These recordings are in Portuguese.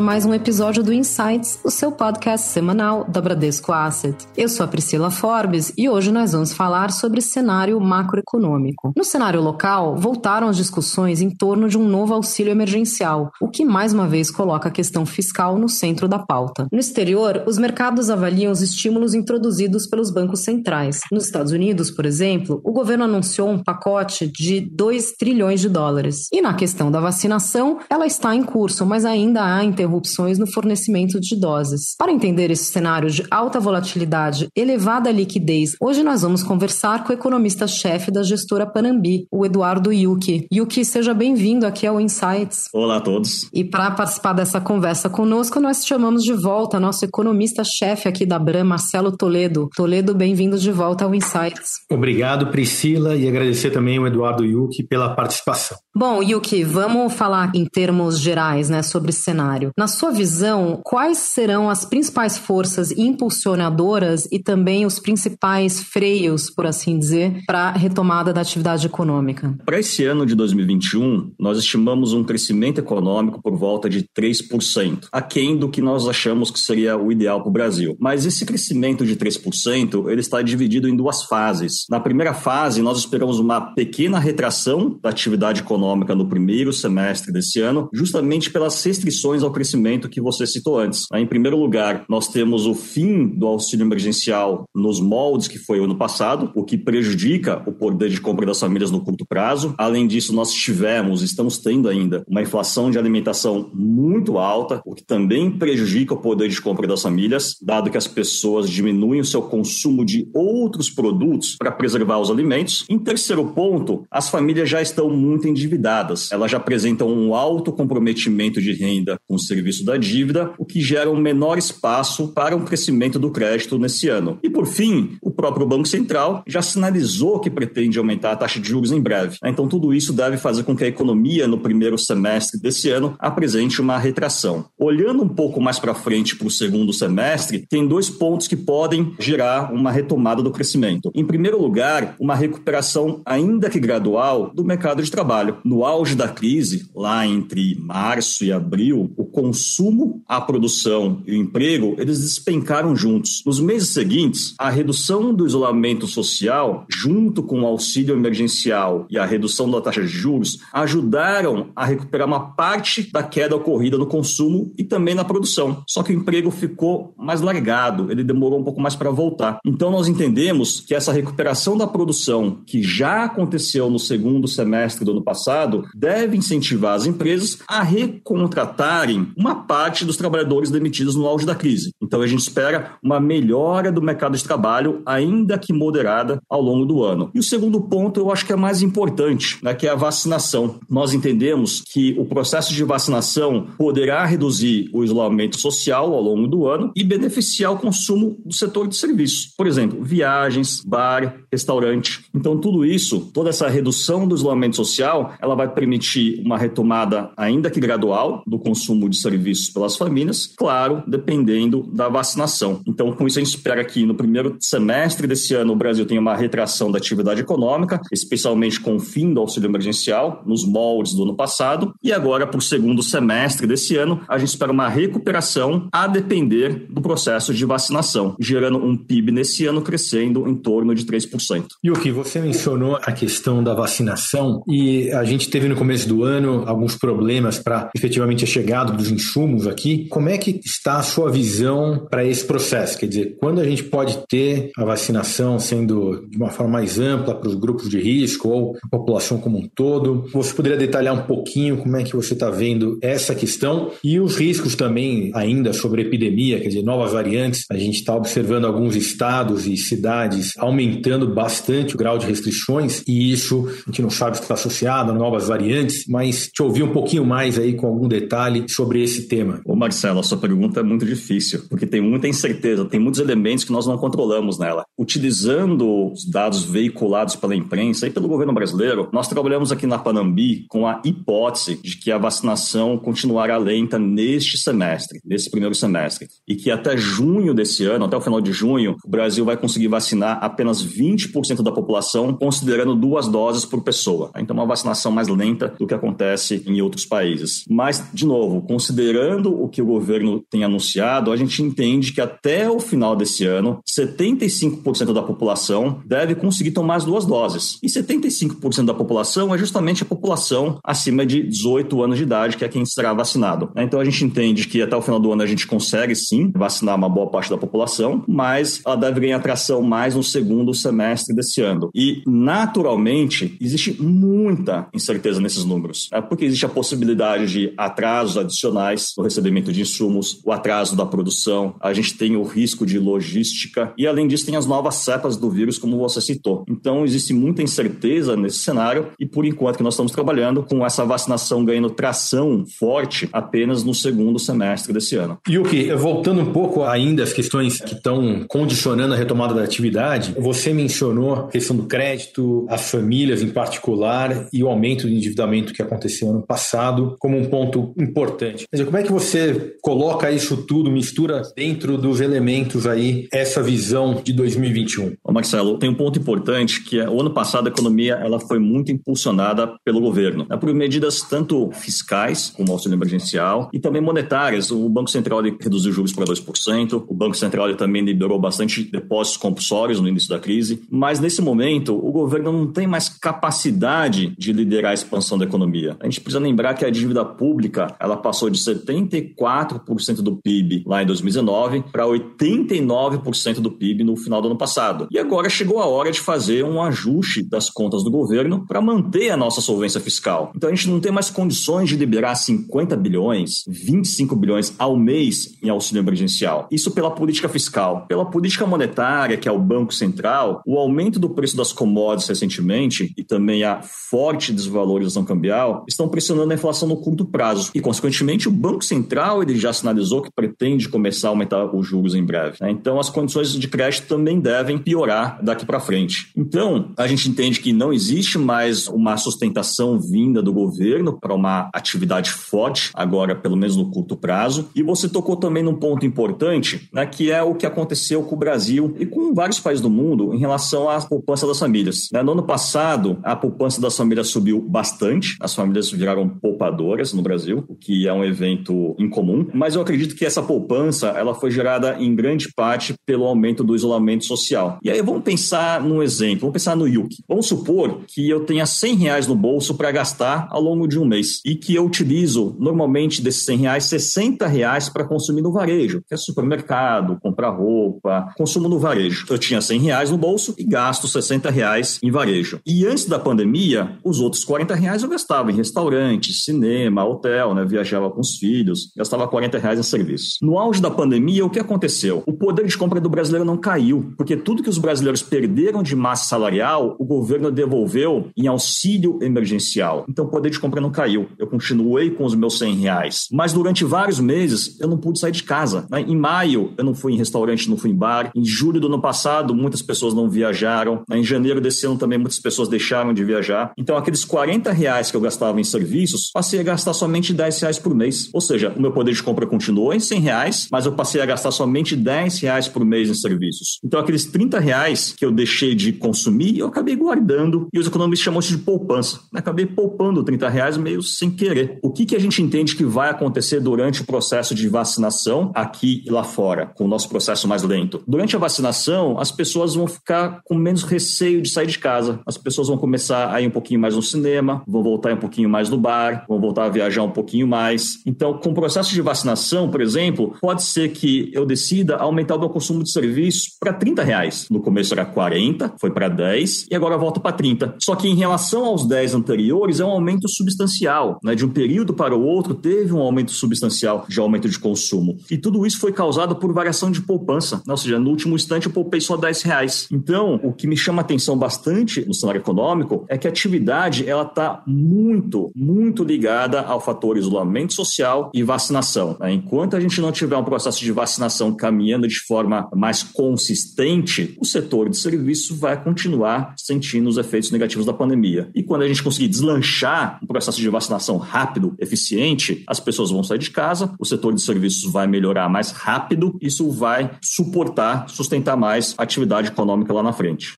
A mais um episódio do Insights, o seu podcast semanal da Bradesco Asset. Eu sou a Priscila Forbes e hoje nós vamos falar sobre cenário macroeconômico. No cenário local, voltaram as discussões em torno de um novo auxílio emergencial, o que mais uma vez coloca a questão fiscal no centro da pauta. No exterior, os mercados avaliam os estímulos introduzidos pelos bancos centrais. Nos Estados Unidos, por exemplo, o governo anunciou um pacote de 2 trilhões de dólares. E na questão da vacinação, ela está em curso, mas ainda há interrupções no fornecimento de doses. Para entender esse cenário de alta volatilidade, elevada liquidez, hoje nós vamos conversar com o economista-chefe da gestora Panambi, o Eduardo Yuki. Yuki, seja bem-vindo aqui ao Insights. Olá a todos. E para participar dessa conversa conosco, nós chamamos de volta nosso economista-chefe aqui da Bram, Marcelo Toledo. Toledo, bem-vindo de volta ao Insights. Obrigado, Priscila, e agradecer também ao Eduardo Yuki pela participação. Bom, Yuki, vamos falar em termos gerais, né, sobre cenário. Na sua visão, quais serão as principais forças impulsionadoras e também os principais freios, por assim dizer, para a retomada da atividade econômica? Para esse ano de 2021, nós estimamos um crescimento econômico por volta de 3%, aquém do que nós achamos que seria o ideal para o Brasil. Mas esse crescimento de 3%, ele está dividido em duas fases. Na primeira fase, nós esperamos uma pequena retração da atividade econômica no primeiro semestre desse ano, justamente pelas restrições ao crescimento que você citou antes. Em primeiro lugar, nós temos o fim do auxílio emergencial nos moldes que foi o ano passado, o que prejudica o poder de compra das famílias no curto prazo. Além disso, nós tivemos, estamos tendo ainda, uma inflação de alimentação muito alta, o que também prejudica o poder de compra das famílias, dado que as pessoas diminuem o seu consumo de outros produtos para preservar os alimentos. Em terceiro ponto, as famílias já estão muito endividadas. Elas já apresentam um alto comprometimento de renda com serviço da dívida, o que gera um menor espaço para um crescimento do crédito nesse ano. E por fim, o próprio Banco Central já sinalizou que pretende aumentar a taxa de juros em breve. Então tudo isso deve fazer com que a economia no primeiro semestre desse ano apresente uma retração. Olhando um pouco mais para frente para o segundo semestre, tem dois pontos que podem gerar uma retomada do crescimento. Em primeiro lugar, uma recuperação ainda que gradual do mercado de trabalho. No auge da crise, lá entre março e abril, o consumo, a produção e o emprego, eles despencaram juntos. Nos meses seguintes, a redução do isolamento social, junto com o auxílio emergencial e a redução da taxa de juros, ajudaram a recuperar uma parte da queda ocorrida no consumo e também na produção. Só que o emprego ficou mais largado, ele demorou um pouco mais para voltar. Então nós entendemos que essa recuperação da produção, que já aconteceu no segundo semestre do ano passado, deve incentivar as empresas a recontratarem uma parte dos trabalhadores demitidos no auge da crise. Então a gente espera uma melhora do mercado de trabalho, ainda que moderada, ao longo do ano. E o segundo ponto eu acho que é mais importante, né, que é a vacinação. Nós entendemos que o processo de vacinação poderá reduzir o isolamento social ao longo do ano e beneficiar o consumo do setor de serviços. Por exemplo, viagens, bar, restaurante. Então tudo isso, toda essa redução do isolamento social, ela vai permitir uma retomada ainda que gradual do consumo de serviços pelas famílias, claro, dependendo da vacinação. Então, com isso, a gente espera que no primeiro semestre desse ano o Brasil tenha uma retração da atividade econômica, especialmente com o fim do auxílio emergencial, nos moldes do ano passado, e agora, para o segundo semestre desse ano, a gente espera uma recuperação a depender do processo de vacinação, gerando um PIB nesse ano crescendo em torno de 3%. Yuki, você mencionou a questão da vacinação e a gente teve no começo do ano alguns problemas para efetivamente a chegada dos insumos aqui. Como é que está a sua visão para esse processo? Quer dizer, quando a gente pode ter a vacinação sendo de uma forma mais ampla para os grupos de risco ou a população como um todo? Você poderia detalhar um pouquinho como é que você está vendo essa questão e os riscos também ainda sobre epidemia, quer dizer, novas variantes. A gente está observando alguns estados e cidades aumentando bastante o grau de restrições e isso a gente não sabe se está associado a novas variantes, mas te ouvir um pouquinho mais aí com algum detalhe sobre esse tema. Ô Marcelo, a sua pergunta é muito difícil, porque tem muita incerteza, tem muitos elementos que nós não controlamos nela. Utilizando os dados veiculados pela imprensa e pelo governo brasileiro, nós trabalhamos aqui na Panambi com a hipótese de que a vacinação continuará lenta neste semestre, nesse primeiro semestre, e que até junho desse ano, até o final de junho, o Brasil vai conseguir vacinar apenas 20% da população, considerando duas doses por pessoa. Então, uma vacinação mais lenta do que acontece em outros países. Mas, de novo, considerando o que o governo tem anunciado, a gente entende que até o final desse ano, 75% da população deve conseguir tomar as duas doses. E 75% da população é justamente a população acima de 18 anos de idade, que é quem será vacinado. Então, a gente entende que até o final do ano a gente consegue sim vacinar uma boa parte da população, mas ela deve ganhar tração mais no segundo semestre desse ano. E, naturalmente, existe muita incerteza nesses números, né? porque existe a possibilidade de atrasos adicionais no recebimento de insumos, o atraso da produção, a gente tem o risco de logística e, além disso, tem as novas cepas do vírus, como você citou. Então, existe muita incerteza nesse cenário e, por enquanto, que nós estamos trabalhando com essa vacinação ganhando tração forte apenas no segundo semestre desse ano. Yuki, voltando um pouco ainda às questões que estão condicionando a retomada da atividade, você mencionou a questão do crédito, as famílias em particular e o aumento do endividamento que aconteceu ano passado como um ponto importante. Mas como é que você coloca isso tudo, mistura dentro dos elementos aí essa visão de 2021? Ô Marcelo, tem um ponto importante que é, o ano passado a economia ela foi muito impulsionada pelo governo, né, por medidas tanto fiscais, como auxílio emergencial, e também monetárias. O Banco Central reduziu juros para 2%, o Banco Central também liberou bastante depósitos compulsórios no início da crise, mas nesse momento o governo não tem mais capacidade de liderar a expansão da economia. A gente precisa lembrar que a dívida pública ela passou de 74% do PIB lá em 2019 para 89% do PIB no final do ano passado. E agora chegou a hora de fazer um ajuste das contas do governo para manter a nossa solvência fiscal. Então a gente não tem mais condições de liberar 50 bilhões, 25 bilhões ao mês em auxílio emergencial. Isso pela política fiscal. Pela política monetária, que é o Banco Central, o aumento do preço das commodities recentemente e também a forte desvalorização cambial estão pressionando a inflação no curto prazo. E, consequentemente, o Banco Central ele já sinalizou que pretende começar a aumentar os juros em breve. Né? Então, as condições de crédito também devem piorar daqui para frente. Então, a gente entende que não existe mais uma sustentação vinda do governo para uma atividade forte, agora pelo menos no curto prazo. E você tocou também num ponto importante, né, que é o que aconteceu com o Brasil e com vários países do mundo em relação à poupança das famílias. Né? No ano passado, a poupança das famílias subiu bastante, as famílias viraram poupadoras no Brasil, o que é um evento incomum, mas eu acredito que essa poupança ela foi gerada em grande parte pelo aumento do isolamento social. E aí vamos pensar num exemplo, vamos pensar no Yuki. Vamos supor que eu tenha 100 reais no bolso para gastar ao longo de um mês e que eu utilizo normalmente desses 100 reais 60 reais para consumir no varejo, que é supermercado, comprar roupa, consumo no varejo. Eu tinha 100 reais no bolso e gasto 60 reais em varejo. E antes da pandemia, os outros 40 reais eu gastava em restaurante, cinema, hotel, né? Viajava com os filhos, gastava 40 reais em serviços. No auge da pandemia, o que aconteceu? O poder de compra do brasileiro não caiu, porque tudo que os brasileiros perderam de massa salarial, o governo devolveu em auxílio emergencial. Então o poder de compra não caiu. Eu continuei com os meus 100 reais. Mas durante vários meses, eu não pude sair de casa. Né? Em maio, eu não fui em restaurante, não fui em bar. Em julho do ano passado, muitas pessoas não viajaram. Em janeiro desse ano também, muitas pessoas deixaram de viajar. Então, aqueles 40 reais que eu gastava em serviços, passei a gastar somente 10 reais por mês. Ou seja, o meu poder de compra continuou em 100 reais, mas eu passei a gastar somente 10 reais por mês em serviços. Então, aqueles 30 reais que eu deixei de consumir, eu acabei guardando e os economistas chamam isso de poupança. Eu acabei poupando 30 reais meio sem querer. O que, que a gente entende que vai acontecer durante o processo de vacinação aqui e lá fora, com o nosso processo mais lento? Durante a vacinação, as pessoas vão ficar com menos receio de sair de casa. As pessoas vão começar a ir um pouquinho mais no cinema, vão voltar um pouquinho mais no bar, vão voltar a viajar um pouquinho mais. Então, com o processo de vacinação, por exemplo, pode ser que eu decida aumentar o meu consumo de serviços para 30 reais. No começo era 40, foi para 10 e agora volta para 30. Só que em relação aos 10 anteriores, é um aumento substancial. Né? De um período para o outro, teve um aumento substancial de aumento de consumo. E tudo isso foi causado por variação de poupança. Ou seja, no último instante eu poupei só 10 reais. Então, Então, o que me chama atenção bastante no cenário econômico é que a atividade ela está muito, muito ligada ao fator isolamento social e vacinação. Né? Enquanto a gente não tiver um processo de vacinação caminhando de forma mais consistente, o setor de serviços vai continuar sentindo os efeitos negativos da pandemia. E quando a gente conseguir deslanchar um processo de vacinação rápido, eficiente, as pessoas vão sair de casa, o setor de serviços vai melhorar mais rápido, isso vai suportar, sustentar mais a atividade econômica lá na frente.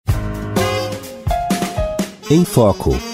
Em Foco.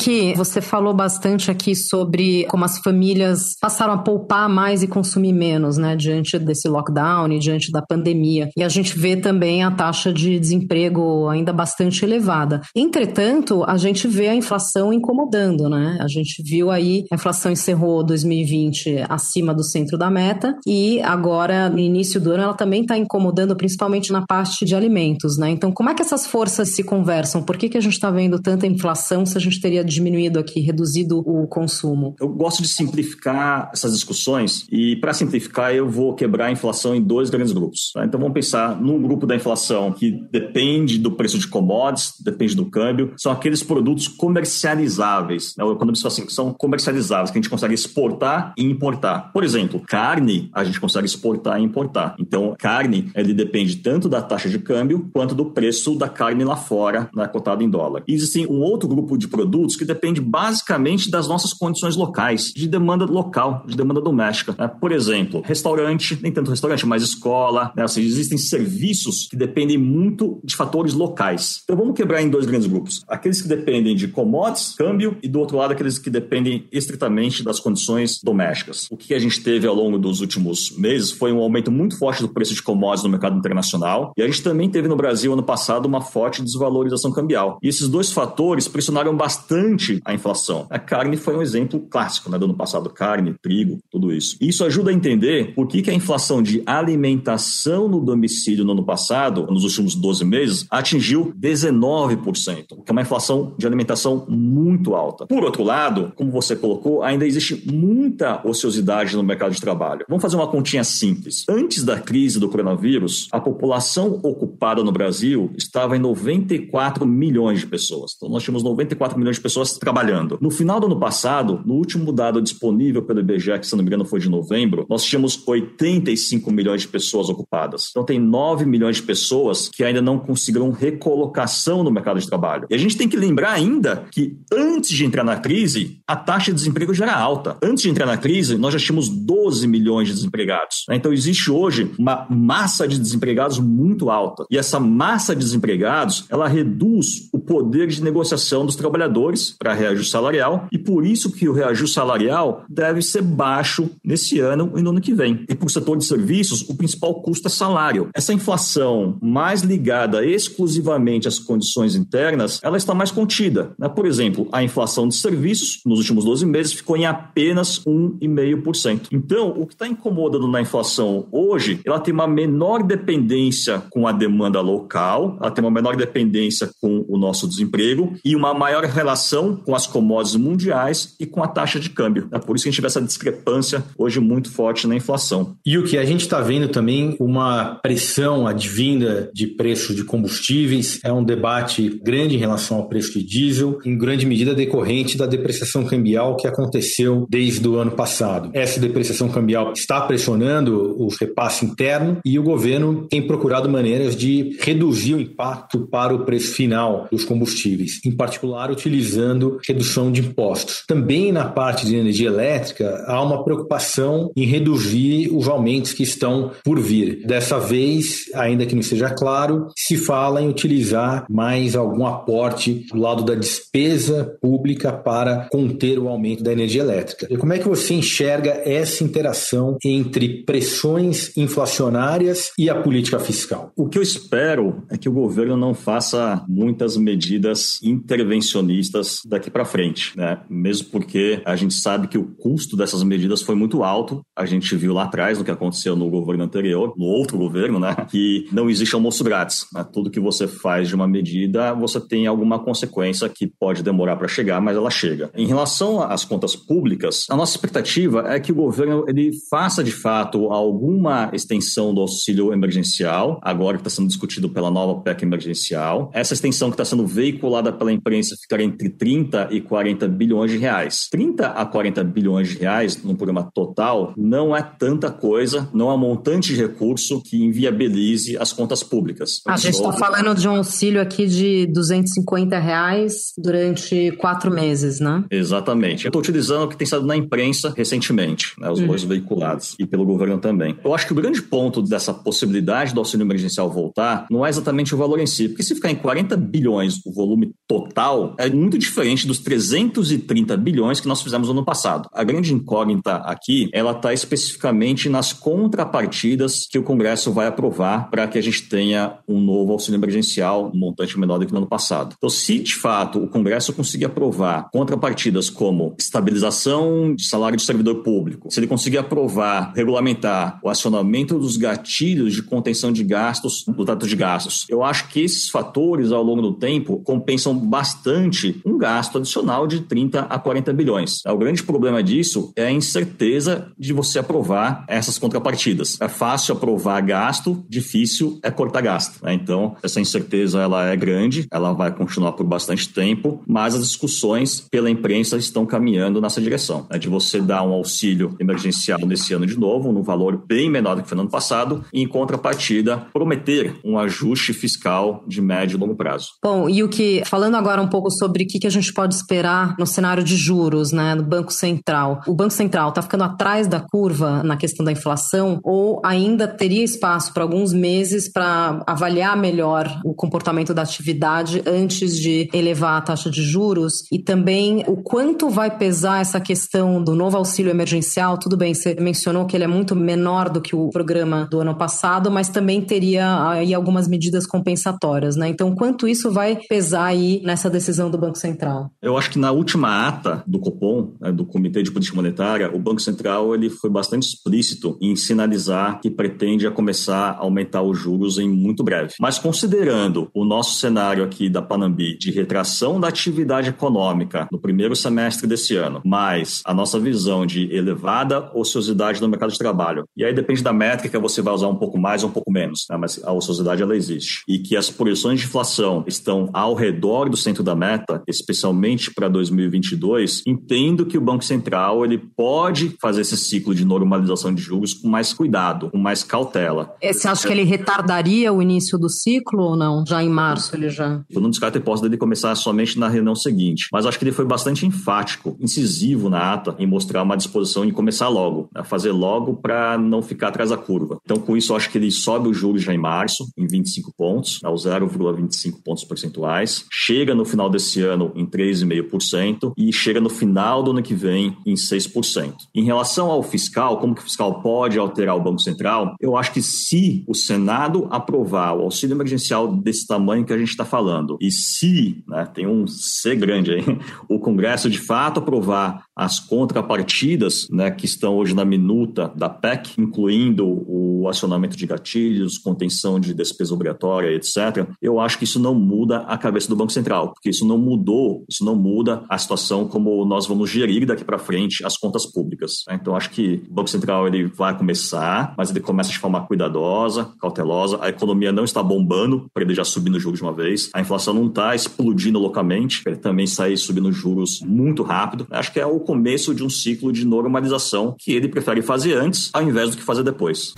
Que você falou bastante aqui sobre como as famílias passaram a poupar mais e consumir menos, né, diante desse lockdown e diante da pandemia. E a gente vê também a taxa de desemprego ainda bastante elevada. Entretanto, a gente vê a inflação incomodando, né? A gente viu aí a inflação encerrou 2020 acima do centro da meta e agora no início do ano ela também está incomodando, principalmente na parte de alimentos, né? Então, como é que essas forças se conversam? Por que, que a gente está vendo tanta inflação se a gente teria diminuído aqui, reduzido o consumo? Eu gosto de simplificar essas discussões e, para simplificar, eu vou quebrar a inflação em dois grandes grupos. Tá? Então, vamos pensar num grupo da inflação que depende do preço de commodities, depende do câmbio, são aqueles produtos comercializáveis. Né? O economista fala assim, são comercializáveis, que a gente consegue exportar e importar. Por exemplo, carne, a gente consegue exportar e importar. Então, carne, ele depende tanto da taxa de câmbio quanto do preço da carne lá fora, né, cotada em dólar. E existe um outro grupo de produtos produtos que depende basicamente das nossas condições locais, de demanda local, de demanda doméstica. Né? Por exemplo, restaurante, nem tanto restaurante, mas escola, né? ou seja, existem serviços que dependem muito de fatores locais. Então vamos quebrar em dois grandes grupos. Aqueles que dependem de commodities, câmbio, e do outro lado aqueles que dependem estritamente das condições domésticas. O que a gente teve ao longo dos últimos meses foi um aumento muito forte do preço de commodities no mercado internacional, e a gente também teve no Brasil ano passado uma forte desvalorização cambial. E esses dois fatores pressionaram bastante bastante a inflação. A carne foi um exemplo clássico né, do ano passado, carne, trigo, tudo isso. Isso ajuda a entender por que, que a inflação de alimentação no domicílio no ano passado, nos últimos 12 meses, atingiu 19%, o que é uma inflação de alimentação muito alta. Por outro lado, como você colocou, ainda existe muita ociosidade no mercado de trabalho. Vamos fazer uma continha simples. Antes da crise do coronavírus, a população ocupada no Brasil estava em 94 milhões de pessoas. Então, nós tínhamos 94 milhões milhões de pessoas trabalhando. No final do ano passado, no último dado disponível pelo IBGE, que se não me engano foi de novembro, nós tínhamos 85 milhões de pessoas ocupadas. Então tem 9 milhões de pessoas que ainda não conseguiram recolocação no mercado de trabalho. E a gente tem que lembrar ainda que antes de entrar na crise, a taxa de desemprego já era alta. Antes de entrar na crise, nós já tínhamos 12 milhões de desempregados. Né? Então existe hoje uma massa de desempregados muito alta. E essa massa de desempregados, ela reduz o poder de negociação dos trabalhadores trabalhadores para reajuste salarial e por isso que o reajuste salarial deve ser baixo nesse ano e no ano que vem. E para o setor de serviços, o principal custo é salário. Essa inflação mais ligada exclusivamente às condições internas, ela está mais contida. Né? Por exemplo, a inflação de serviços nos últimos 12 meses ficou em apenas 1,5%. Então, o que está incomodando na inflação hoje, ela tem uma menor dependência com a demanda local, ela tem uma menor dependência com o nosso desemprego e uma maior relação com as commodities mundiais e com a taxa de câmbio. É por isso que a gente vê essa discrepância hoje muito forte na inflação. E o que a gente está vendo também uma pressão advinda de preço de combustíveis, é um debate grande em relação ao preço de diesel, em grande medida decorrente da depreciação cambial que aconteceu desde o ano passado. Essa depreciação cambial está pressionando o repasse interno e o governo tem procurado maneiras de reduzir o impacto para o preço final dos combustíveis, em particular utilizando utilizando redução de impostos. Também na parte de energia elétrica, há uma preocupação em reduzir os aumentos que estão por vir. Dessa vez, ainda que não seja claro, se fala em utilizar mais algum aporte do lado da despesa pública para conter o aumento da energia elétrica. E como é que você enxerga essa interação entre pressões inflacionárias e a política fiscal? O que eu espero é que o governo não faça muitas medidas intervencionistas daqui para frente, né? Mesmo porque a gente sabe que o custo dessas medidas foi muito alto. A gente viu lá atrás no que aconteceu no governo anterior, no outro governo, né? Que não existe almoço grátis. Né? Tudo que você faz de uma medida, você tem alguma consequência que pode demorar para chegar, mas ela chega. Em relação às contas públicas, a nossa expectativa é que o governo ele faça de fato alguma extensão do auxílio emergencial, agora que está sendo discutido pela nova PEC emergencial. Essa extensão que está sendo veiculada pela imprensa ficará entre 30 e 40 bilhões de reais. 30 a 40 bilhões de reais no programa total não é tanta coisa, não é um montante de recurso que inviabilize as contas públicas. A gente está falando de um auxílio aqui de 250 reais durante quatro meses, né? Exatamente. Eu estou utilizando o que tem sido na imprensa recentemente, né, os uhum. veiculados, e pelo governo também. Eu acho que o grande ponto dessa possibilidade do auxílio emergencial voltar não é exatamente o valor em si, porque se ficar em 40 bilhões o volume total, é muito diferente dos 330 bilhões que nós fizemos no ano passado. A grande incógnita aqui, ela está especificamente nas contrapartidas que o Congresso vai aprovar para que a gente tenha um novo auxílio emergencial, um montante menor do que no ano passado. Então, se de fato o Congresso conseguir aprovar contrapartidas como estabilização de salário de servidor público, se ele conseguir aprovar, regulamentar o acionamento dos gatilhos de contenção de gastos, do trato de gastos, eu acho que esses fatores ao longo do tempo compensam bastante um gasto adicional de 30 a 40 bilhões. O grande problema disso é a incerteza de você aprovar essas contrapartidas. É fácil aprovar gasto, difícil é cortar gasto. Né? Então, essa incerteza ela é grande, ela vai continuar por bastante tempo, mas as discussões pela imprensa estão caminhando nessa direção, né? de você dar um auxílio emergencial nesse ano de novo, num valor bem menor do que foi no ano passado, e em contrapartida, prometer um ajuste fiscal de médio e longo prazo. Bom, e o que, falando agora um pouco sobre o que a gente pode esperar no cenário de juros, né, no Banco Central. O Banco Central está ficando atrás da curva na questão da inflação ou ainda teria espaço para alguns meses para avaliar melhor o comportamento da atividade antes de elevar a taxa de juros e também o quanto vai pesar essa questão do novo auxílio emergencial. Tudo bem, você mencionou que ele é muito menor do que o programa do ano passado, mas também teria aí algumas medidas compensatórias, né? Então, quanto isso vai pesar aí nessa decisão do Banco Central? Eu acho que na última ata do Copom, né, do Comitê de Política Monetária, o Banco Central ele foi bastante explícito em sinalizar que pretende a começar a aumentar os juros em muito breve. Mas considerando o nosso cenário aqui da Panambi de retração da atividade econômica no primeiro semestre desse ano, mais a nossa visão de elevada ociosidade no mercado de trabalho, e aí depende da métrica, você vai usar um pouco mais ou um pouco menos, né? mas a ociosidade ela existe. E que as projeções de inflação estão ao redor do centro da meta, especialmente para 2022, entendo que o Banco Central ele pode fazer esse ciclo de normalização de juros com mais cuidado, com mais cautela. Você acha que ele retardaria o início do ciclo ou não? Já em março ele já? Eu não descarto a hipótese dele começar somente na reunião seguinte, mas acho que ele foi bastante enfático, incisivo na ata em mostrar uma disposição em começar logo, né? fazer logo para não ficar atrás da curva. Então, com isso, acho que ele sobe os juros já em março, em 25 pontos, ao 0,25 pontos percentuais, chega no final desse ano em 3,5% e chega no final do ano que vem em 6%. Em relação ao fiscal, como que o fiscal pode alterar o Banco Central, eu acho que se o Senado aprovar o auxílio emergencial desse tamanho que a gente está falando, e se, né, tem um C grande aí, o Congresso de fato aprovar as contrapartidas né, que estão hoje na minuta da PEC, incluindo o acionamento de gatilhos, contenção de despesa obrigatória, etc., eu acho que isso não muda a cabeça do Banco Central, porque isso não mudou, isso não muda a situação como nós vamos gerir daqui para frente as contas públicas. Né? Então, acho que o Banco Central ele vai começar, mas ele começa de forma cuidadosa, cautelosa. A economia não está bombando para ele já subir no juros de uma vez. A inflação não está explodindo loucamente, para ele também sair subindo juros muito rápido. Acho que é o começo de um ciclo de normalização que ele prefere fazer antes ao invés do que fazer depois.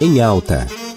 Em alta.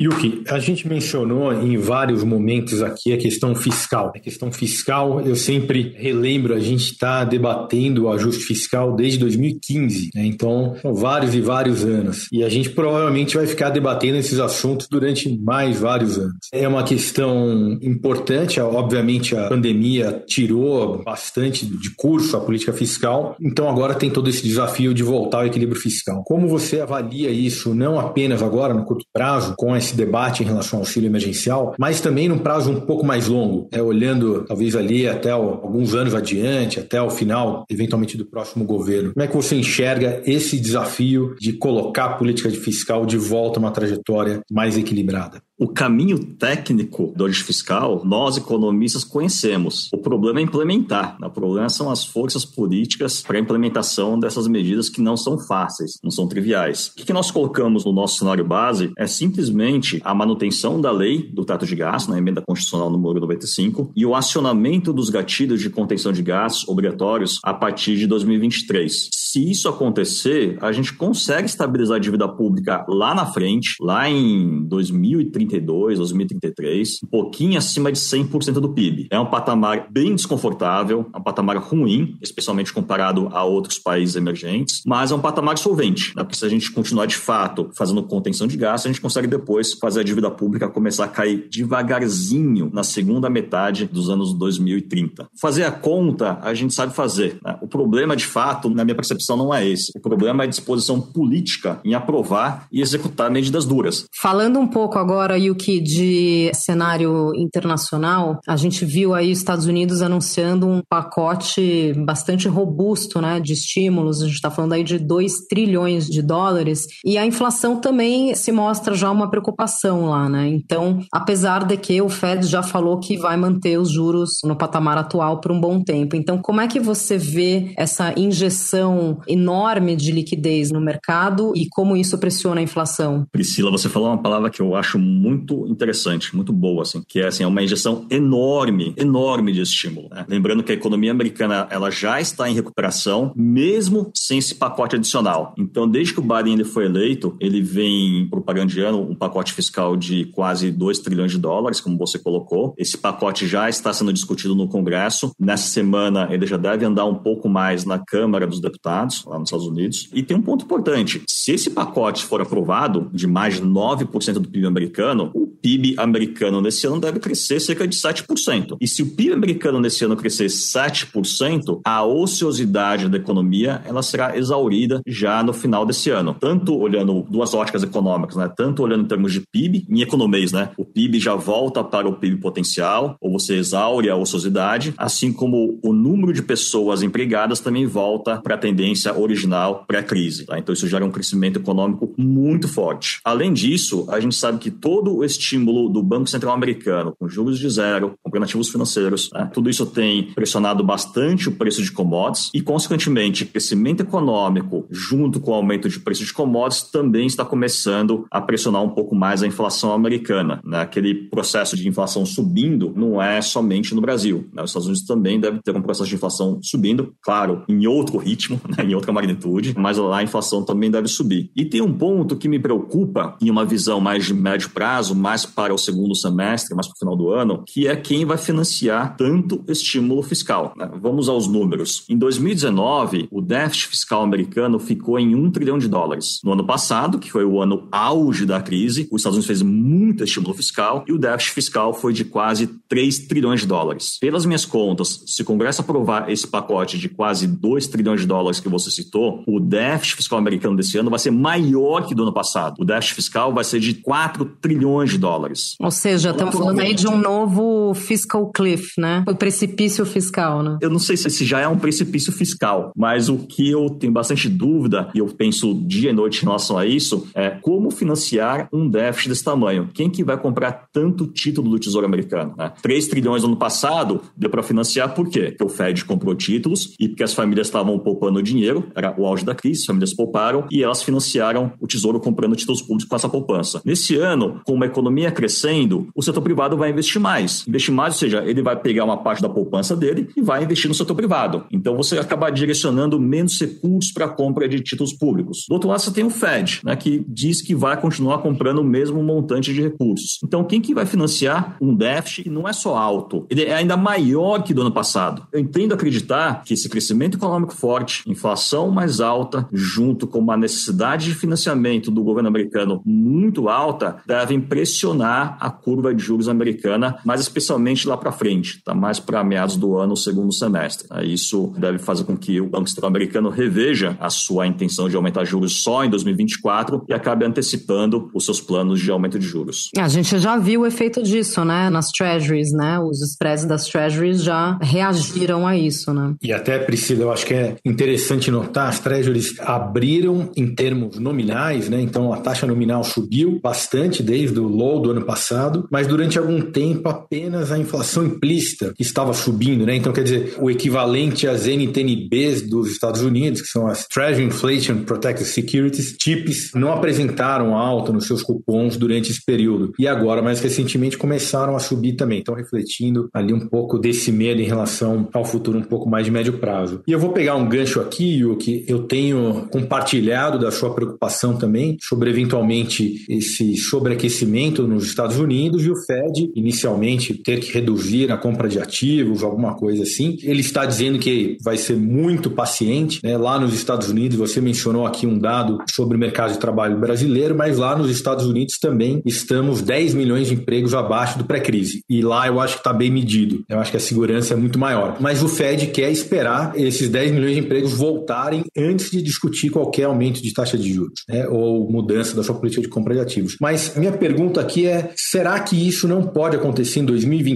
Yuki, a gente mencionou em vários momentos aqui a questão fiscal. A questão fiscal, eu sempre relembro, a gente está debatendo o ajuste fiscal desde 2015, né? então são vários e vários anos. E a gente provavelmente vai ficar debatendo esses assuntos durante mais vários anos. É uma questão importante, obviamente a pandemia tirou bastante de curso a política fiscal, então agora tem todo esse desafio de voltar ao equilíbrio fiscal. Como você avalia isso, não apenas agora no curto prazo, com a esse debate em relação ao auxílio emergencial, mas também num prazo um pouco mais longo, é, olhando talvez ali até o, alguns anos adiante, até o final, eventualmente, do próximo governo. Como é que você enxerga esse desafio de colocar a política fiscal de volta a uma trajetória mais equilibrada? O caminho técnico do ajuste fiscal, nós economistas conhecemos. O problema é implementar. O problema são as forças políticas para a implementação dessas medidas que não são fáceis, não são triviais. O que nós colocamos no nosso cenário base é simplesmente a manutenção da lei do teto de gastos, na emenda constitucional número 95, e o acionamento dos gatilhos de contenção de gastos obrigatórios a partir de 2023. Se isso acontecer, a gente consegue estabilizar a dívida pública lá na frente, lá em 2030 2032, 2033, um pouquinho acima de 100% do PIB. É um patamar bem desconfortável, é um patamar ruim, especialmente comparado a outros países emergentes, mas é um patamar solvente, né? porque se a gente continuar de fato fazendo contenção de gastos, a gente consegue depois fazer a dívida pública começar a cair devagarzinho na segunda metade dos anos 2030. Fazer a conta, a gente sabe fazer. Né? O problema, de fato, na minha percepção, não é esse. O problema é a disposição política em aprovar e executar medidas duras. Falando um pouco agora Yuki, de cenário internacional, a gente viu aí os Estados Unidos anunciando um pacote bastante robusto né, de estímulos, a gente está falando aí de 2 trilhões de dólares, e a inflação também se mostra já uma preocupação lá, né? Então, apesar de que o Fed já falou que vai manter os juros no patamar atual por um bom tempo. Então, como é que você vê essa injeção enorme de liquidez no mercado e como isso pressiona a inflação? Priscila, você falou uma palavra que eu acho muito muito interessante, muito boa, assim, que é assim, é uma injeção enorme, enorme de estímulo. Né? Lembrando que a economia americana ela já está em recuperação, mesmo sem esse pacote adicional. Então, desde que o Biden ele foi eleito, ele vem propagandeando um pacote fiscal de quase 2 trilhões de dólares, como você colocou. Esse pacote já está sendo discutido no Congresso. Nessa semana, ele já deve andar um pouco mais na Câmara dos Deputados, lá nos Estados Unidos. E tem um ponto importante: se esse pacote for aprovado, de mais de 9% do PIB americano, ano, o PIB americano nesse ano deve crescer cerca de 7%. E se o PIB americano nesse ano crescer 7%, a ociosidade da economia ela será exaurida já no final desse ano. Tanto olhando duas óticas econômicas, né? Tanto olhando em termos de PIB, em economês, né? O PIB já volta para o PIB potencial, ou você exaure a ociosidade, assim como o número de pessoas empregadas também volta para a tendência original pré-crise. Tá? Então isso gera um crescimento econômico muito forte. Além disso, a gente sabe que todo todo o estímulo do Banco Central Americano, com juros de zero, comprando ativos financeiros, né? tudo isso tem pressionado bastante o preço de commodities e, consequentemente, crescimento econômico junto com o aumento de preço de commodities também está começando a pressionar um pouco mais a inflação americana. Né? Aquele processo de inflação subindo não é somente no Brasil. Né? Os Estados Unidos também devem ter um processo de inflação subindo, claro, em outro ritmo, né? em outra magnitude, mas lá a inflação também deve subir. E tem um ponto que me preocupa em uma visão mais de médio prazo, mais para o segundo semestre, mais para o final do ano, que é quem vai financiar tanto estímulo fiscal. Né? Vamos aos números. Em 2019, o déficit fiscal americano ficou em 1 trilhão de dólares. No ano passado, que foi o ano auge da crise, os Estados Unidos fez muito estímulo fiscal e o déficit fiscal foi de quase 3 trilhões de dólares. Pelas minhas contas, se o Congresso aprovar esse pacote de quase 2 trilhões de dólares que você citou, o déficit fiscal americano desse ano vai ser maior que do ano passado. O déficit fiscal vai ser de 4 trilhões trilhões de dólares. Ou seja, estamos falando aí de um novo fiscal cliff, né? O precipício fiscal, né? Eu não sei se já é um precipício fiscal, mas o que eu tenho bastante dúvida, e eu penso dia e noite em relação a isso, é como financiar um déficit desse tamanho. Quem que vai comprar tanto título do Tesouro Americano? Né? 3 trilhões no ano passado deu para financiar por quê? Porque o Fed comprou títulos e porque as famílias estavam poupando dinheiro, era o auge da crise, as famílias pouparam e elas financiaram o Tesouro comprando títulos públicos com essa poupança. Nesse ano, com uma economia crescendo, o setor privado vai investir mais. Investir mais, ou seja, ele vai pegar uma parte da poupança dele e vai investir no setor privado. Então você acaba direcionando menos recursos para a compra de títulos públicos. Do outro lado, você tem o Fed, né, que diz que vai continuar comprando o mesmo montante de recursos. Então, quem que vai financiar um déficit que não é só alto, ele é ainda maior que do ano passado? Eu entendo acreditar que esse crescimento econômico forte, inflação mais alta, junto com uma necessidade de financiamento do governo americano muito alta, devem pressionar a curva de juros americana, mas especialmente necessariamente lá para frente, está mais para meados do ano, segundo semestre. Isso deve fazer com que o Banco Central americano reveja a sua intenção de aumentar juros só em 2024 e acabe antecipando os seus planos de aumento de juros. A gente já viu o efeito disso, né? Nas treasuries, né? Os spreads das treasuries já reagiram a isso, né? E até, Priscila, eu acho que é interessante notar, as treasuries abriram em termos nominais, né? Então a taxa nominal subiu bastante desde o low do ano passado, mas durante algum tempo apenas a inflação implícita estava subindo, né? Então quer dizer, o equivalente às NTNBs dos Estados Unidos, que são as Treasury Inflation Protected Securities, TIPS, não apresentaram alta nos seus cupons durante esse período. E agora, mais recentemente, começaram a subir também. Estão refletindo ali um pouco desse medo em relação ao futuro um pouco mais de médio prazo. E eu vou pegar um gancho aqui, o que eu tenho compartilhado da sua preocupação também sobre eventualmente esse sobreaquecimento nos Estados Unidos e o Fed inicialmente ter que reduzir a compra de ativos, alguma coisa assim. Ele está dizendo que vai ser muito paciente. Né? Lá nos Estados Unidos, você mencionou aqui um dado sobre o mercado de trabalho brasileiro, mas lá nos Estados Unidos também estamos 10 milhões de empregos abaixo do pré-crise. E lá eu acho que está bem medido. Eu acho que a segurança é muito maior. Mas o Fed quer esperar esses 10 milhões de empregos voltarem antes de discutir qualquer aumento de taxa de juros né? ou mudança da sua política de compra de ativos. Mas minha pergunta aqui é: será que isso não pode acontecer em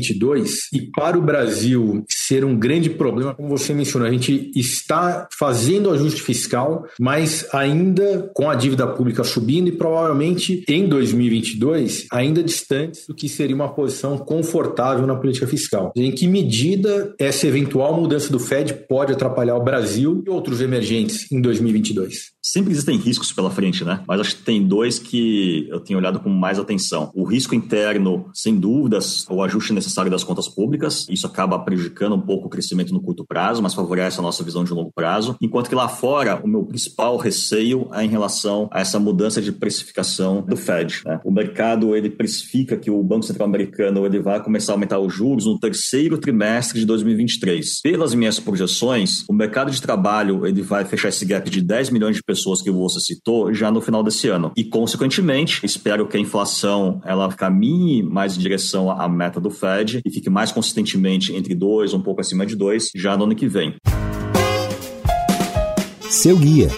2022 e para o Brasil ser um grande problema, como você mencionou, a gente está fazendo ajuste fiscal, mas ainda com a dívida pública subindo e provavelmente em 2022 ainda distantes do que seria uma posição confortável na política fiscal. Em que medida essa eventual mudança do Fed pode atrapalhar o Brasil e outros emergentes em 2022? Sempre existem riscos pela frente, né? Mas acho que tem dois que eu tenho olhado com mais atenção. O risco interno, sem dúvidas, o ajuste necessário das contas públicas. Isso acaba prejudicando um pouco o crescimento no curto prazo, mas favorece a nossa visão de longo prazo. Enquanto que lá fora, o meu principal receio é em relação a essa mudança de precificação do Fed. Né? O mercado ele precifica que o Banco Central Americano ele vai começar a aumentar os juros no terceiro trimestre de 2023. Pelas minhas projeções, o mercado de trabalho ele vai fechar esse gap de 10 milhões de pessoas que você citou já no final desse ano. E, consequentemente, espero que a inflação ela caminhe mais em direção à meta do Fed e fique mais consistentemente entre 2, um pouco acima de 2, já no ano que vem. Seu guia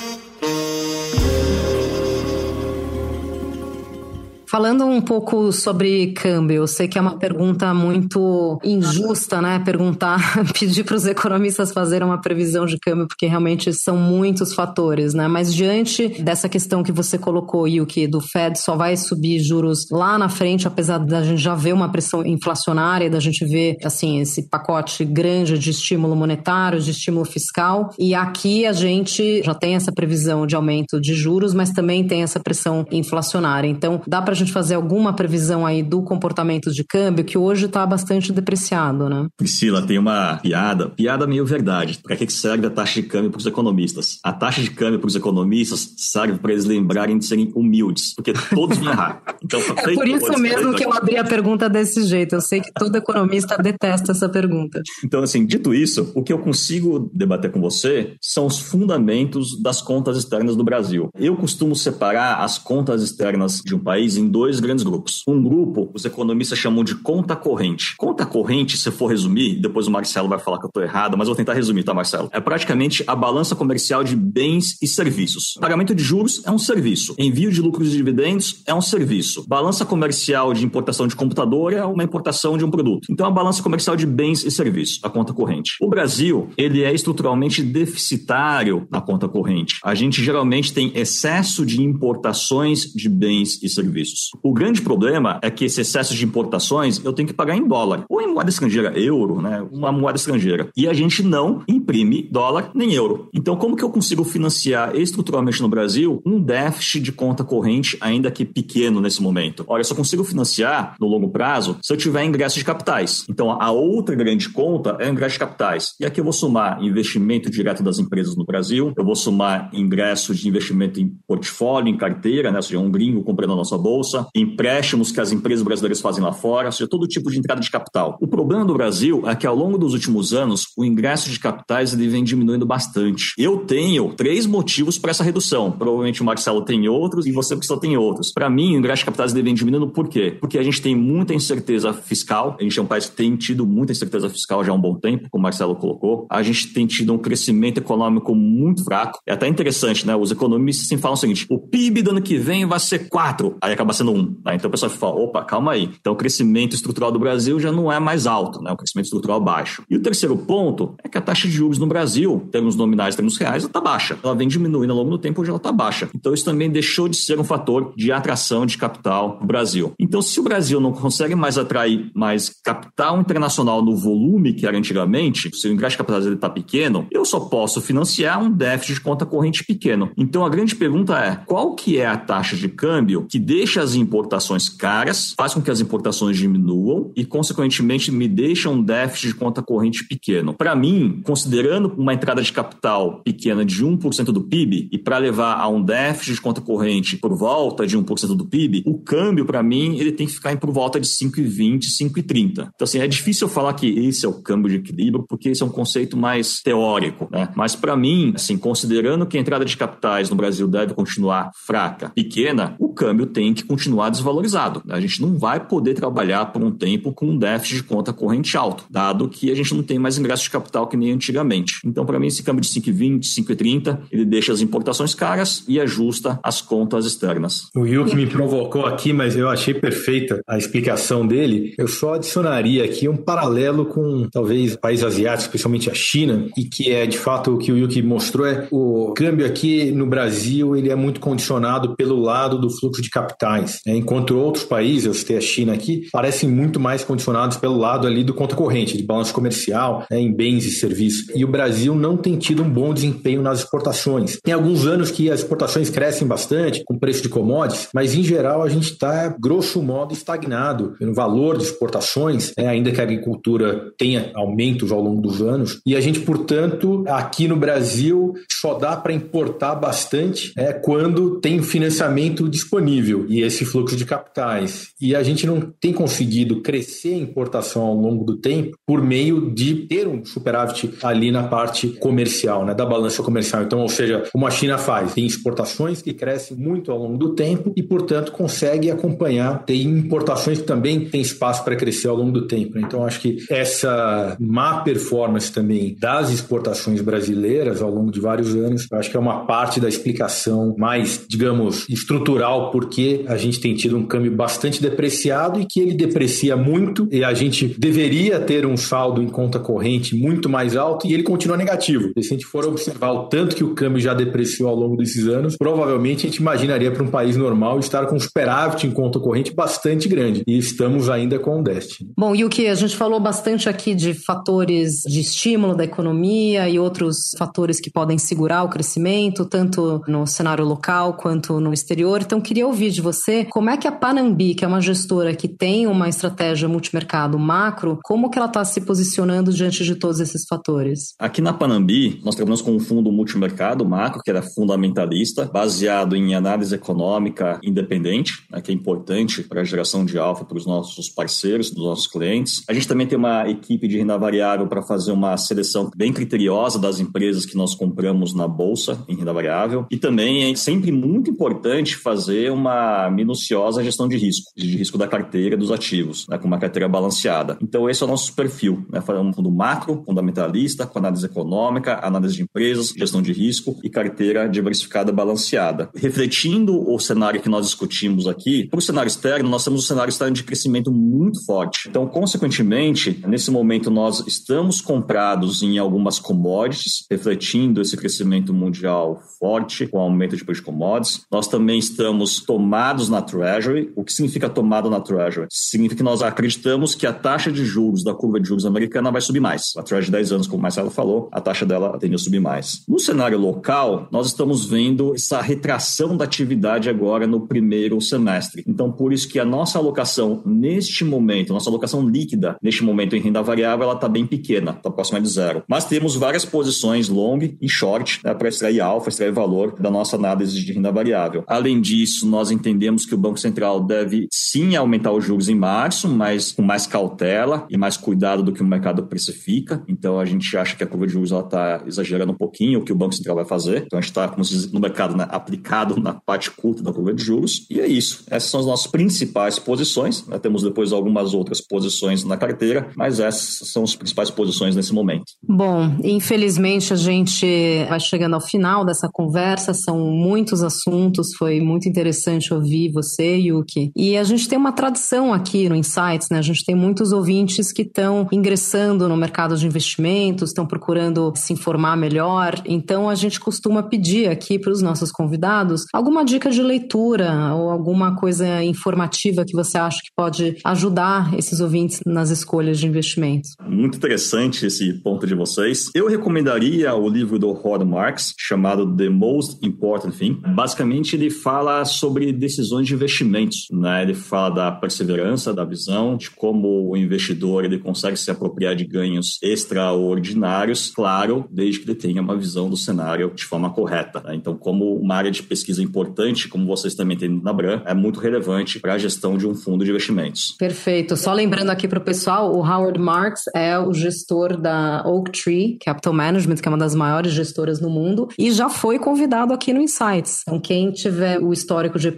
Falando um pouco sobre câmbio, eu sei que é uma pergunta muito injusta, né? Perguntar, pedir para os economistas fazerem uma previsão de câmbio, porque realmente são muitos fatores, né? Mas diante dessa questão que você colocou, Yuki, do Fed só vai subir juros lá na frente, apesar da gente já ver uma pressão inflacionária, da gente ver, assim, esse pacote grande de estímulo monetário, de estímulo fiscal, e aqui a gente já tem essa previsão de aumento de juros, mas também tem essa pressão inflacionária. Então, dá para gente fazer alguma previsão aí do comportamento de câmbio, que hoje está bastante depreciado, né? Priscila, tem uma piada, piada meio verdade. Para que serve a taxa de câmbio para os economistas? A taxa de câmbio para os economistas serve para eles lembrarem de serem humildes, porque todos vão errar. Então, é por isso mesmo que eu abri a pergunta desse jeito. Eu sei que todo economista detesta essa pergunta. Então, assim, dito isso, o que eu consigo debater com você são os fundamentos das contas externas do Brasil. Eu costumo separar as contas externas de um país em dois grandes grupos. Um grupo, os economistas chamam de conta corrente. Conta corrente, se for resumir, depois o Marcelo vai falar que eu estou errado, mas vou tentar resumir, tá, Marcelo? É praticamente a balança comercial de bens e serviços. Pagamento de juros é um serviço. Envio de lucros e dividendos é um serviço. Balança comercial de importação de computador é uma importação de um produto. Então, a balança comercial de bens e serviços, a conta corrente. O Brasil, ele é estruturalmente deficitário na conta corrente. A gente geralmente tem excesso de importações de bens e serviços. O grande problema é que esse excesso de importações eu tenho que pagar em dólar ou em moeda estrangeira, euro, né? Uma moeda estrangeira. E a gente não imprime dólar nem euro. Então, como que eu consigo financiar estruturalmente no Brasil um déficit de conta corrente, ainda que pequeno nesse momento? Olha, eu só consigo financiar no longo prazo se eu tiver ingresso de capitais. Então, a outra grande conta é o ingresso de capitais. E aqui eu vou somar investimento direto das empresas no Brasil, eu vou somar ingresso de investimento em portfólio, em carteira, né? ou seja, um gringo comprando a nossa bolsa bolsa, empréstimos que as empresas brasileiras fazem lá fora, ou seja, todo tipo de entrada de capital. O problema do Brasil é que ao longo dos últimos anos, o ingresso de capitais ele vem diminuindo bastante. Eu tenho três motivos para essa redução. Provavelmente o Marcelo tem outros e você só tem outros. Para mim, o ingresso de capitais ele vem diminuindo por quê? Porque a gente tem muita incerteza fiscal. A gente é um país que tem tido muita incerteza fiscal já há um bom tempo, como o Marcelo colocou. A gente tem tido um crescimento econômico muito fraco. É até interessante, né? Os economistas sempre falam o seguinte: o PIB do ano que vem vai ser 4, aí acaba sendo 1. Tá? Então o pessoal fala: opa, calma aí. Então o crescimento estrutural do Brasil já não é mais alto, né? O crescimento estrutural baixo. E o terceiro ponto é que a taxa de juros no Brasil, termos nominais, termos reais, ela está baixa. Ela vem diminuindo ao longo do tempo, hoje ela está baixa. Então isso também deixou de ser um fator de atração de capital no Brasil. Então se o Brasil não consegue mais atrair mais capital internacional no volume que era antigamente, se o ingresso de capitais está pequeno, eu só posso financiar um déficit de conta corrente pequeno. Então a grande pergunta é, qual que é a taxa de câmbio que deixa as importações caras, faz com que as importações diminuam e, consequentemente, me deixa um déficit de conta corrente pequeno? Para mim, considerando uma entrada de capital pequena de 1% do PIB e para levar a um déficit de conta corrente por volta de 1% do PIB, o câmbio, para mim, ele tem que ficar em por volta de 5,20, 5,30. Então, assim, é difícil falar que esse é o câmbio de equilíbrio, porque esse é um conceito mais teórico, né? Mas para mim, assim, considerando que a entrada de capitais no Brasil deve continuar fraca, pequena, o câmbio tem que continuar desvalorizado. A gente não vai poder trabalhar por um tempo com um déficit de conta corrente alto, dado que a gente não tem mais ingresso de capital que nem antigamente. Então, para mim, esse câmbio de 5,20, 5,30, ele deixa as importações caras e ajusta as contas externas. O Yuki me provocou aqui, mas eu achei perfeita a explicação dele. Eu só adicionaria aqui um paralelo com talvez países asiáticos, especialmente a China, e que é de fato o que o Yuki mostrou é o câmbio aqui no Brasil ele é muito condicionado pelo lado do fluxo de capitais, né? enquanto outros países, eu citei a China aqui, parecem muito mais condicionados pelo lado ali do conta corrente, de balanço comercial, né? em bens e serviços. E o Brasil não tem tido um bom desempenho nas exportações. Tem alguns anos que as exportações crescem bastante com preço de commodities, mas em geral a gente está grosso modo estagnado no valor de exportações, né? ainda que a agricultura tenha aumentos ao longo dos anos. E a gente, portanto, aqui no Brasil só dá para importar bastante é, quando tem financiamento disponível e esse fluxo de capitais. E a gente não tem conseguido crescer a importação ao longo do tempo por meio de ter um superávit ali na parte comercial, né, da balança comercial. Então, ou seja, como a China faz, tem exportações que crescem muito ao longo do tempo e, portanto, consegue acompanhar. Tem importações que também tem espaço para crescer ao longo do tempo. Então, acho que essa má performance também das exportações brasileiras ao longo de vários anos, acho que é uma parte da explicação mais, digamos, estrutural porque a gente tem tido um câmbio bastante depreciado e que ele deprecia muito e a gente deveria ter um saldo em conta corrente muito mais alto e ele continua negativo. E se a gente for observar o tanto que o câmbio já depreciou ao longo desses anos, provavelmente a gente imaginaria para um país normal estar com um superávit em conta corrente bastante grande e estamos ainda com um déficit. Bom, e o que a gente falou bastante aqui de fatores de estímulo da economia e outros fatores que podem segurar o crescimento, tanto no cenário local quanto no exterior. Então, queria ouvir de você como é que a Panambi, que é uma gestora que tem uma estratégia multimercado macro, como que ela está se posicionando diante de todos esses fatores? Aqui na Panambi, nós trabalhamos com um fundo multimercado macro, que era fundamentalista, baseado em análise econômica independente, né, que é importante para a geração de alfa para os nossos parceiros, dos nossos clientes. A gente também tem uma equipe de renda variável para fazer uma seleção bem criteriosa das empresas que nós compramos na bolsa em renda variável. E também é sempre muito importante fazer uma minuciosa gestão de risco, de risco da carteira dos ativos, né, com uma carteira balanceada. Então, esse é o nosso perfil, né, um fundo macro, fundamentalista, com análise econômica, análise de empresas, gestão de risco e carteira diversificada balanceada. Refletindo o cenário que nós discutimos aqui, para o cenário externo, nós temos um cenário externo de crescimento muito forte. Então, consequentemente, nesse momento, nós estamos comprados em algumas commodities, refletindo esse crescimento mundial forte, com aumento de preço de commodities. Nós também estamos tomados na Treasury. O que significa tomado na Treasury? Significa que nós acreditamos que a taxa de juros da curva de juros americana vai subir mais. A Treasury de 10 anos, como o Marcelo falou, a taxa dela tende a subir mais. No cenário local, nós estamos vendo essa retração da atividade agora no primeiro semestre. Então, por isso que a nossa alocação neste momento, nossa alocação líquida neste momento em renda variável, ela está bem pequena, está próxima de zero. Mas temos várias posições long e short né, para extrair alfa, extrair valor da nossa análise de renda variável. Além disso, nós entendemos que o Banco Central deve sim aumentar os juros em março, mas com mais cautela e mais cuidado do que o mercado precifica. Então, a gente acha que a curva de juros está exagerando um pouquinho o que o Banco Central vai fazer. Então a gente está, como se diz no mercado, né, aplicado na parte curta da curva de juros. E é isso. Essas são as nossas principais posições. Temos depois algumas outras posições na carteira, mas essas são as principais posições nesse momento. Bom, infelizmente a gente vai chegando ao final dessa conversa. São muitos assuntos. Foi muito interessante ouvir você, Yuki. E a gente tem uma tradição aqui no Insights, né? A gente tem muitos ouvintes que estão ingressando no mercado de investimentos, estão procurando se informar melhor. Então a gente costuma pedir aqui para os nossos convidados alguma dica de leitura ou alguma coisa informativa que você acha que pode ajudar esses ouvintes nas escolhas de investimentos. Muito interessante esse ponto de vocês. Eu recomendaria o livro do Howard Marks chamado The Most Important Thing. Basicamente ele fala sobre decisões de investimentos, né? Ele fala da perseverança, da visão, de como o investidor ele consegue se apropriar de ganhos extraordinários, claro, desde que ele tenha uma visão do cenário de forma correta. Né? Então, como uma área de pesquisa importante, como vocês também têm na Bran, é muito relevante para a gestão de um fundo de investimentos. Perfeito. Só lembrando aqui para o pessoal, o Howard Marks é o gestor da Oak Tree Capital Management, que é uma das maiores gestoras no mundo, e já foi convidado aqui no Insights. Então, quem tiver o histórico de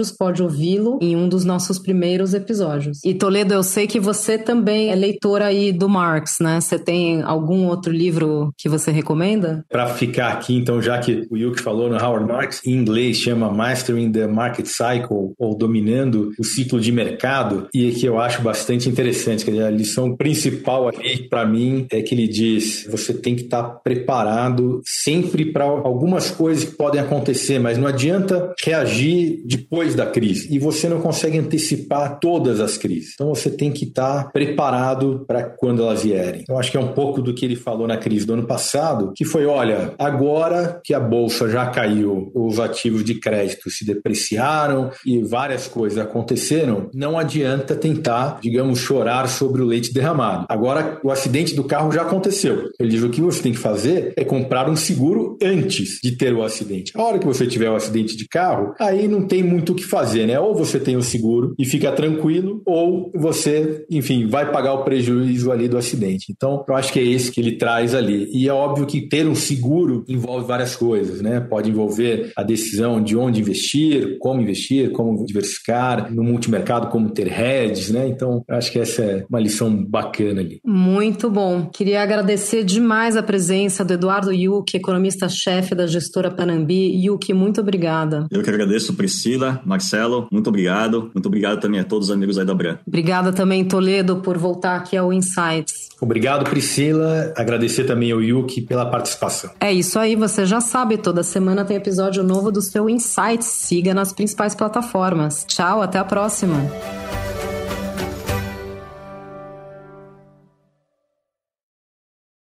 episódios pode ouvi-lo em um dos nossos primeiros episódios. E Toledo, eu sei que você também é leitor aí do Marx, né? Você tem algum outro livro que você recomenda? Para ficar aqui, então, já que o Yuki falou no Howard Marx, em inglês chama Mastering the Market Cycle, ou Dominando o Ciclo de Mercado, e que eu acho bastante interessante. Quer dizer, a lição principal aqui, para mim, é que ele diz: você tem que estar tá preparado sempre para algumas coisas que podem acontecer, mas não adianta reagir depois da crise. E você não consegue antecipar todas as crises. Então você tem que estar preparado para quando elas vierem. Eu acho que é um pouco do que ele falou na crise do ano passado, que foi, olha, agora que a bolsa já caiu, os ativos de crédito se depreciaram e várias coisas aconteceram, não adianta tentar, digamos, chorar sobre o leite derramado. Agora o acidente do carro já aconteceu. Ele diz o que você tem que fazer é comprar um seguro antes de ter o acidente. A hora que você tiver o acidente de carro, aí não tem muito o que fazer, né? Ou você tem o seguro e fica tranquilo, ou você, enfim, vai pagar o prejuízo ali do acidente. Então, eu acho que é esse que ele traz ali. E é óbvio que ter um seguro envolve várias coisas, né? Pode envolver a decisão de onde investir, como investir, como diversificar, no multimercado, como ter hedges, né? Então, eu acho que essa é uma lição bacana ali. Muito bom. Queria agradecer demais a presença do Eduardo Yuki, economista-chefe da gestora Panambi. Yuki, muito obrigada. Eu que agradeço, Priscila, Marcelo, muito obrigado. Muito obrigado também a todos os amigos aí da Bran. Obrigada também, Toledo, por voltar aqui ao Insights. Obrigado, Priscila. Agradecer também ao Yuki pela participação. É isso aí, você já sabe, toda semana tem episódio novo do seu Insights. Siga nas principais plataformas. Tchau, até a próxima.